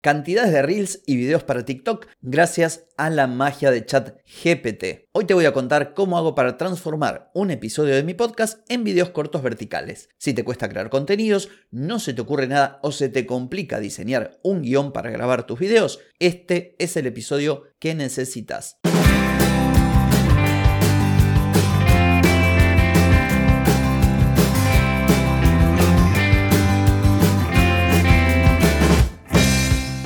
cantidades de reels y videos para TikTok gracias a la magia de chat GPT. Hoy te voy a contar cómo hago para transformar un episodio de mi podcast en videos cortos verticales. Si te cuesta crear contenidos, no se te ocurre nada o se te complica diseñar un guion para grabar tus videos, este es el episodio que necesitas.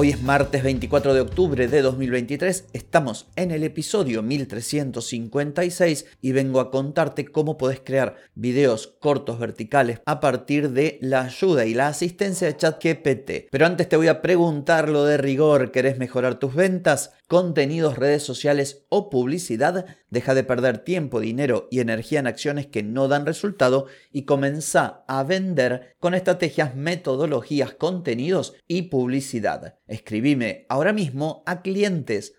Hoy es martes 24 de octubre de 2023, estamos en el episodio 1356 y vengo a contarte cómo puedes crear videos cortos verticales a partir de la ayuda y la asistencia de ChatGPT. Pero antes te voy a preguntar lo de rigor, ¿querés mejorar tus ventas? Contenidos, redes sociales o publicidad, deja de perder tiempo, dinero y energía en acciones que no dan resultado y comienza a vender con estrategias, metodologías, contenidos y publicidad. Escribime ahora mismo a clientes.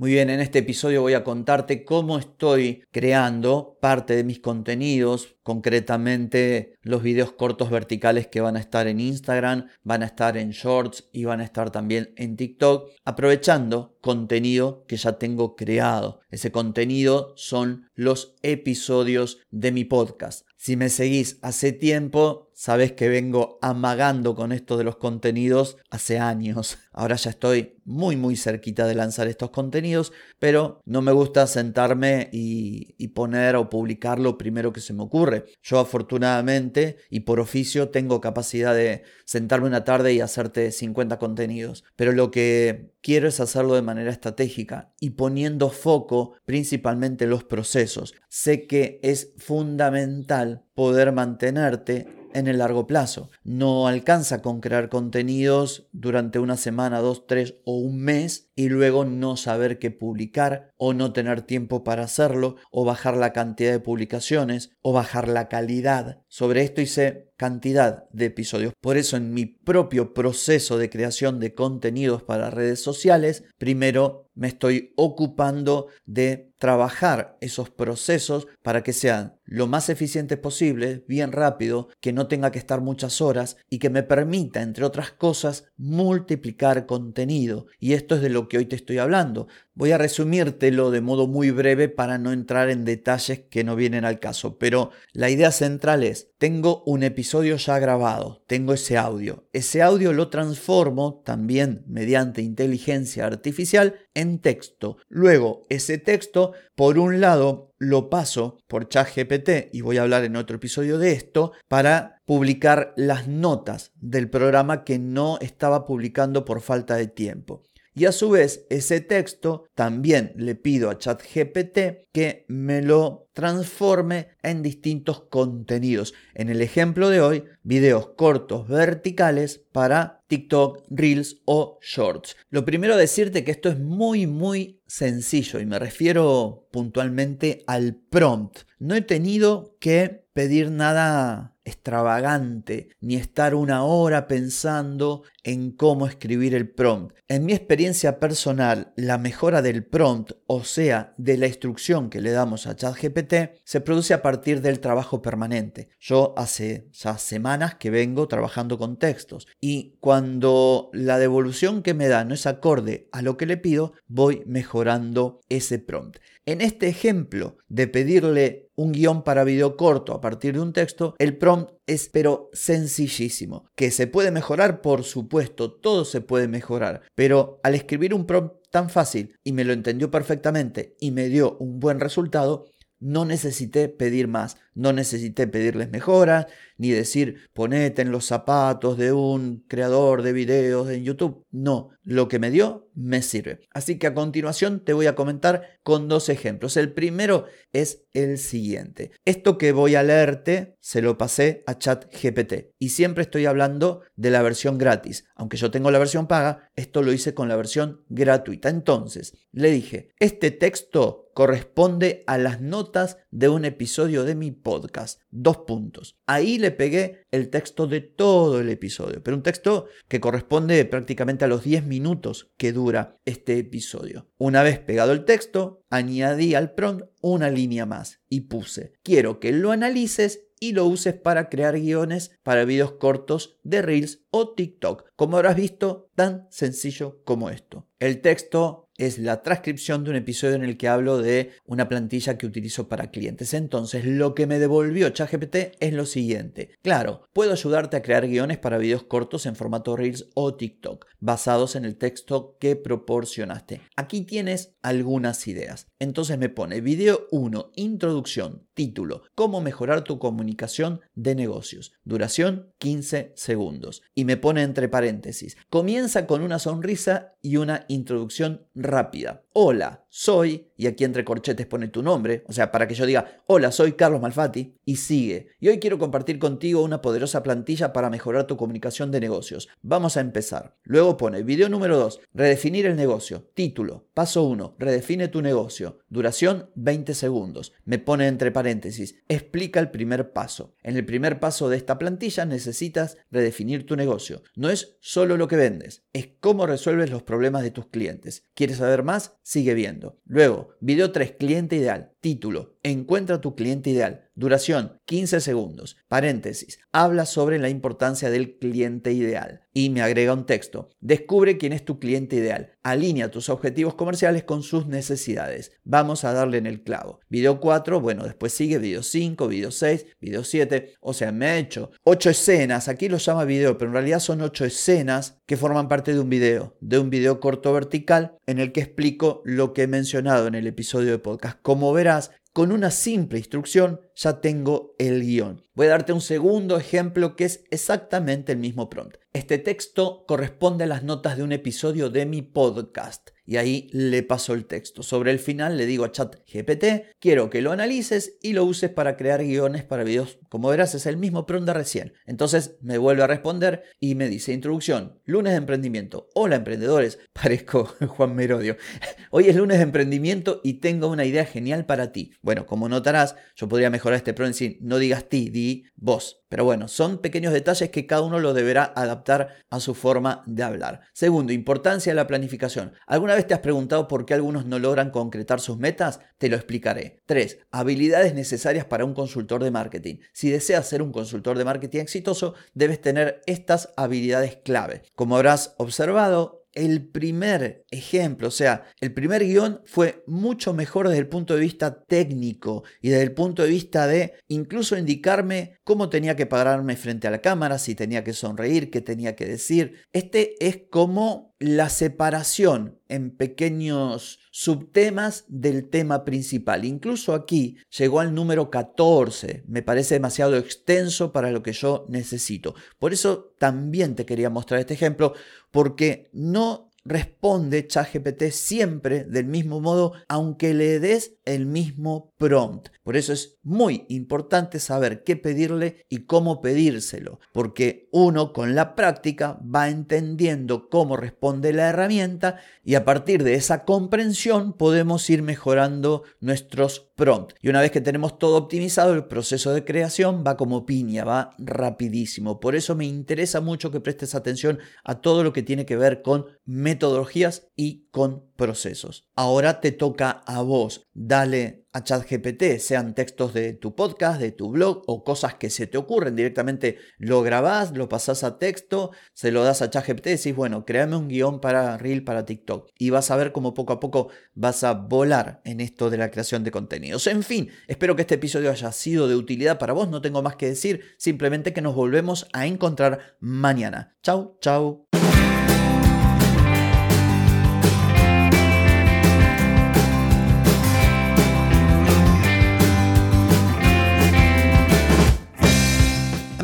Muy bien, en este episodio voy a contarte cómo estoy creando parte de mis contenidos, concretamente los videos cortos verticales que van a estar en Instagram, van a estar en Shorts y van a estar también en TikTok, aprovechando contenido que ya tengo creado. Ese contenido son los episodios de mi podcast. Si me seguís hace tiempo, sabes que vengo amagando con esto de los contenidos hace años. Ahora ya estoy muy muy cerquita de lanzar estos contenidos, pero no me gusta sentarme y, poner o publicar lo primero que se me ocurre. Yo afortunadamente y por oficio tengo capacidad de sentarme una tarde y hacerte 50 contenidos, pero lo que quiero es hacerlo de manera estratégica y poniendo foco principalmente en los procesos. Sé que es fundamental poder mantenerte en el largo plazo. No alcanza con crear contenidos durante una semana, dos, tres o un mes y luego no saber qué publicar o no tener tiempo para hacerlo o bajar la cantidad de publicaciones o bajar la calidad. Sobre esto hice cantidad de episodios. Por eso en mi propio proceso de creación de contenidos para redes sociales, primero me estoy ocupando de trabajar esos procesos para que sean lo más eficientes posible, bien rápido, que no tenga que estar muchas horas y que me permita, entre otras cosas, multiplicar contenido. Y esto es de lo que hoy te estoy hablando. Voy a resumírtelo de modo muy breve para no entrar en detalles que no vienen al caso, pero la idea central es, tengo un episodio ya grabado, tengo ese audio. Ese audio lo transformo también mediante inteligencia artificial en texto. Luego, ese texto, por un lado, lo paso por ChatGPT y voy a hablar en otro episodio de esto para publicar las notas del programa que no estaba publicando por falta de tiempo. Y a su vez, ese texto también le pido a ChatGPT que me lo transforme en distintos contenidos. En el ejemplo de hoy, videos cortos verticales para TikTok, Reels o Shorts. Lo primero decirte que esto es muy muy sencillo y me refiero puntualmente al prompt. No he tenido que pedir nada extravagante, ni estar una hora pensando en cómo escribir el prompt. En mi experiencia personal, la mejora del prompt, o sea, de la instrucción que le damos a ChatGPT, se produce a partir del trabajo permanente. Yo hace ya semanas que vengo trabajando con textos y cuando la devolución que me da no es acorde a lo que le pido, voy mejorando ese prompt. En este ejemplo de pedirle un guion para video corto a partir de un texto, el prompt es pero sencillísimo. Que se puede mejorar, por supuesto, todo se puede mejorar, pero al escribir un prompt tan fácil y me lo entendió perfectamente y me dio un buen resultado, no necesité pedir más, no necesité pedirles mejoras, ni decir ponete en los zapatos de un creador de videos en YouTube. No, lo que me dio me sirve. Así que a continuación te voy a comentar con dos ejemplos. El primero es el siguiente. Esto que voy a leerte se lo pasé a ChatGPT y siempre estoy hablando de la versión gratis. Aunque yo tengo la versión paga, esto lo hice con la versión gratuita. Entonces, le dije, este texto corresponde a las notas de un episodio de mi podcast. Dos puntos. Ahí le pegué el texto de todo el episodio, pero un texto que corresponde prácticamente a los 10 minutos que dura este episodio. Una vez pegado el texto, añadí al prompt una línea más y puse, quiero que lo analices y lo uses para crear guiones para videos cortos de Reels o TikTok. Como habrás visto, tan sencillo como esto. El texto es la transcripción de un episodio en el que hablo de una plantilla que utilizo para clientes. Entonces, lo que me devolvió ChatGPT es lo siguiente. Claro, puedo ayudarte a crear guiones para videos cortos en formato Reels o TikTok, basados en el texto que proporcionaste. Aquí tienes algunas ideas. Entonces me pone video 1, introducción, título, cómo mejorar tu comunicación de negocios. Duración 15 segundos. Y me pone entre paréntesis, comienza con una sonrisa y una introducción rápida. Hola, soy, y aquí entre corchetes pone tu nombre, o sea, para que yo diga, hola, soy Carlos Malfatti, y sigue. Y hoy quiero compartir contigo una poderosa plantilla para mejorar tu comunicación de negocios. Vamos a empezar. Luego pone, video número 2, redefinir el negocio. Título, paso 1, redefine tu negocio. Duración 20 segundos. Me pone entre paréntesis, explica el primer paso. En el primer paso de esta plantilla necesitas redefinir tu negocio. No es solo lo que vendes, es cómo resuelves los problemas de tus clientes. ¿Quieres saber más? Sigue viendo. Luego, video 3, cliente ideal. Título, encuentra tu cliente ideal. Duración, 15 segundos. Paréntesis, habla sobre la importancia del cliente ideal. Y me agrega un texto. Descubre quién es tu cliente ideal. Alinea tus objetivos comerciales con sus necesidades. Vamos a darle en el clavo. Video 4, bueno, después sigue video 5, video 6, video 7. O sea, me ha hecho 8 escenas. Aquí lo llama video, pero en realidad son 8 escenas que forman parte de un video. De un video corto vertical en el que explico lo que he mencionado en el episodio de podcast. Como verás, con una simple instrucción ya tengo el guion. Voy a darte un segundo ejemplo que es exactamente el mismo prompt. Este texto corresponde a las notas de un episodio de mi podcast y ahí le paso el texto. Sobre el final le digo a ChatGPT, quiero que lo analices y lo uses para crear guiones para videos. Como verás es el mismo prompt de recién. Entonces me vuelve a responder y me dice introducción, lunes de emprendimiento. Hola emprendedores, parezco Juan Merodio. Hoy es lunes de emprendimiento y tengo una idea genial para ti. Bueno, como notarás, yo podría mejorar este sin no digas ti, di vos. Pero bueno, son pequeños detalles que cada uno lo deberá adaptar a su forma de hablar. Segundo, importancia de la planificación. ¿Alguna vez te has preguntado por qué algunos no logran concretar sus metas? Te lo explicaré. 3. Habilidades necesarias para un consultor de marketing. Si deseas ser un consultor de marketing exitoso, debes tener estas habilidades clave. Como habrás observado, el primer ejemplo, o sea, el primer guion fue mucho mejor desde el punto de vista técnico y desde el punto de vista de incluso indicarme cómo tenía que pararme frente a la cámara, si tenía que sonreír, qué tenía que decir. Este es como la separación en pequeños subtemas del tema principal. Incluso aquí llegó al número 14. Me parece demasiado extenso para lo que yo necesito. Por eso también te quería mostrar este ejemplo, porque no responde ChatGPT siempre del mismo modo, aunque le des el mismo prompt. Por eso es muy importante saber qué pedirle y cómo pedírselo, porque uno con la práctica va entendiendo cómo responde la herramienta y a partir de esa comprensión podemos ir mejorando nuestros prompts. Y una vez que tenemos todo optimizado, el proceso de creación va como piña, va rapidísimo. Por eso me interesa mucho que prestes atención a todo lo que tiene que ver con metodologías y con procesos. Ahora te toca a vos. Dale a ChatGPT, sean textos de tu podcast, de tu blog o cosas que se te ocurren. Directamente lo grabás, lo pasás a texto, se lo das a ChatGPT y decís, bueno, créame un guion para Reel, para TikTok. Y vas a ver cómo poco a poco vas a volar en esto de la creación de contenidos. En fin, espero que este episodio haya sido de utilidad para vos. No tengo más que decir, simplemente que nos volvemos a encontrar mañana. Chau, chau.